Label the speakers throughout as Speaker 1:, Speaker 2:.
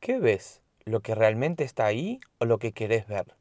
Speaker 1: ¿Qué ves? ¿Lo que realmente está ahí o lo que querés ver?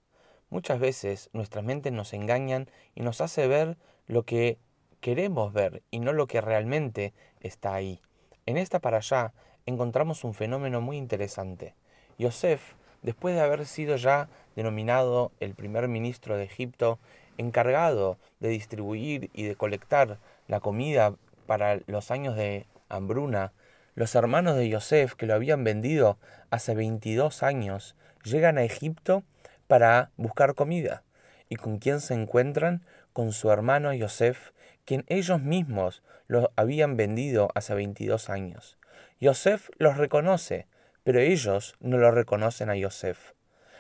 Speaker 1: Muchas veces nuestras mentes nos engañan y nos hace ver lo que queremos ver y no lo que realmente está ahí. En esta para allá encontramos un fenómeno muy interesante. Yosef, después de haber sido ya denominado el primer ministro de Egipto, encargado de distribuir y de colectar la comida para los años de hambruna, los hermanos de Yosef, que lo habían vendido hace 22 años, llegan a Egipto para buscar comida. ¿Y con quién se encuentran? Con su hermano Yosef, quien ellos mismos lo habían vendido hace 22 años. Yosef los reconoce, pero ellos no lo reconocen a Yosef.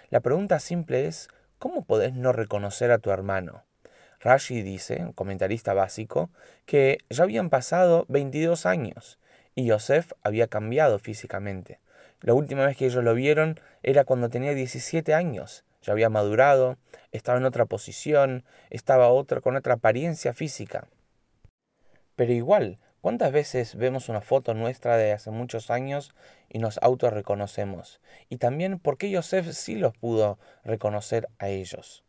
Speaker 1: La pregunta simple es, ¿cómo podés no reconocer a tu hermano? Rashi dice, un comentarista básico, que ya habían pasado 22 años y Yosef había cambiado físicamente. La última vez que ellos lo vieron era cuando tenía 17 años. Ya había madurado, estaba en otra posición, estaba otra, con otra apariencia física. Pero igual, ¿cuántas veces vemos una foto nuestra de hace muchos años y nos autorreconocemos? Y también, ¿por qué Yosef sí los pudo reconocer a ellos?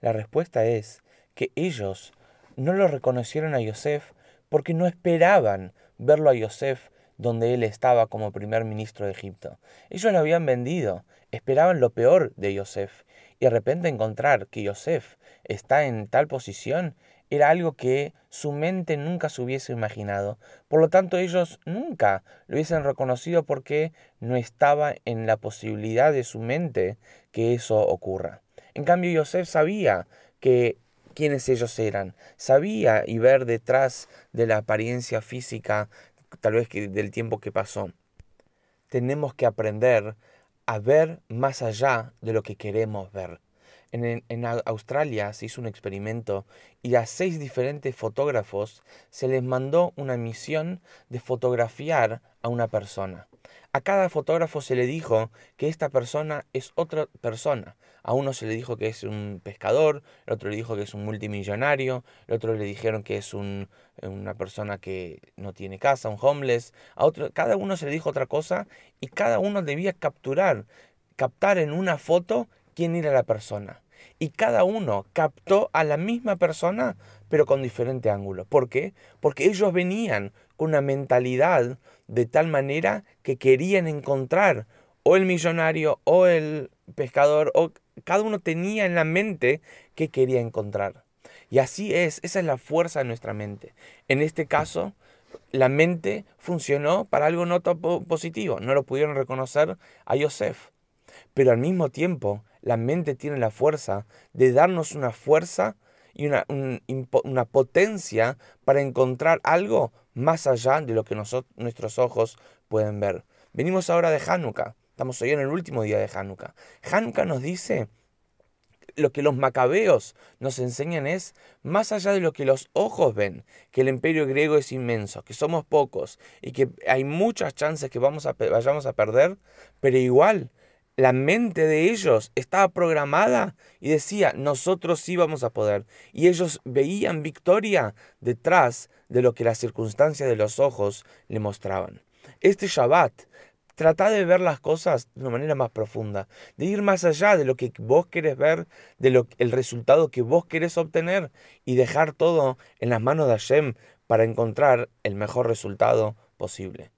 Speaker 1: La respuesta es que ellos no lo reconocieron a Yosef porque no esperaban verlo a Yosef donde él estaba como primer ministro de Egipto. Ellos lo habían vendido, esperaban lo peor de Yosef, y de repente encontrar que Yosef está en tal posición era algo que su mente nunca se hubiese imaginado. Por lo tanto, ellos nunca lo hubiesen reconocido porque no estaba en la posibilidad de su mente que eso ocurra. En cambio, Yosef sabía que quiénes ellos eran. Sabía y ver detrás de la apariencia física, tal vez del tiempo que pasó. Tenemos que aprender a ver más allá de lo que queremos ver. En, Australia se hizo un experimento y a seis diferentes fotógrafos se les mandó una misión de fotografiar a una persona. A cada fotógrafo se le dijo que esta persona es otra persona. A uno se le dijo que es un pescador, el otro le dijo que es un multimillonario, el otro le dijeron que es un, una persona que no tiene casa, un homeless. A otro, cada uno se le dijo otra cosa y cada uno debía capturar, captar en una foto quién era la persona. Y cada uno captó a la misma persona, pero con diferente ángulo. ¿Por qué? Porque ellos venían con una mentalidad de tal manera que querían encontrar o el millonario o el pescador, o cada uno tenía en la mente que quería encontrar. Y así es, esa es la fuerza de nuestra mente. En este caso, la mente funcionó para algo no positivo, no lo pudieron reconocer a Yosef. Pero al mismo tiempo, la mente tiene la fuerza de darnos una fuerza y una, una potencia para encontrar algo más allá de lo que nuestros ojos pueden ver. Venimos ahora de Hanukkah. Estamos hoy en el último día de Hanukkah. Hanukkah nos dice lo que los macabeos nos enseñan es, más allá de lo que los ojos ven, que el imperio griego es inmenso, que somos pocos y que hay muchas chances que vamos a, vayamos a perder, pero igual la mente de ellos estaba programada y decía, nosotros sí vamos a poder. Y ellos veían victoria detrás de lo que las circunstancias de los ojos le mostraban. Este Shabbat, trata de ver las cosas de una manera más profunda, de ir más allá de lo que vos querés ver, de lo, el resultado que vos querés obtener y dejar todo en las manos de Hashem para encontrar el mejor resultado posible.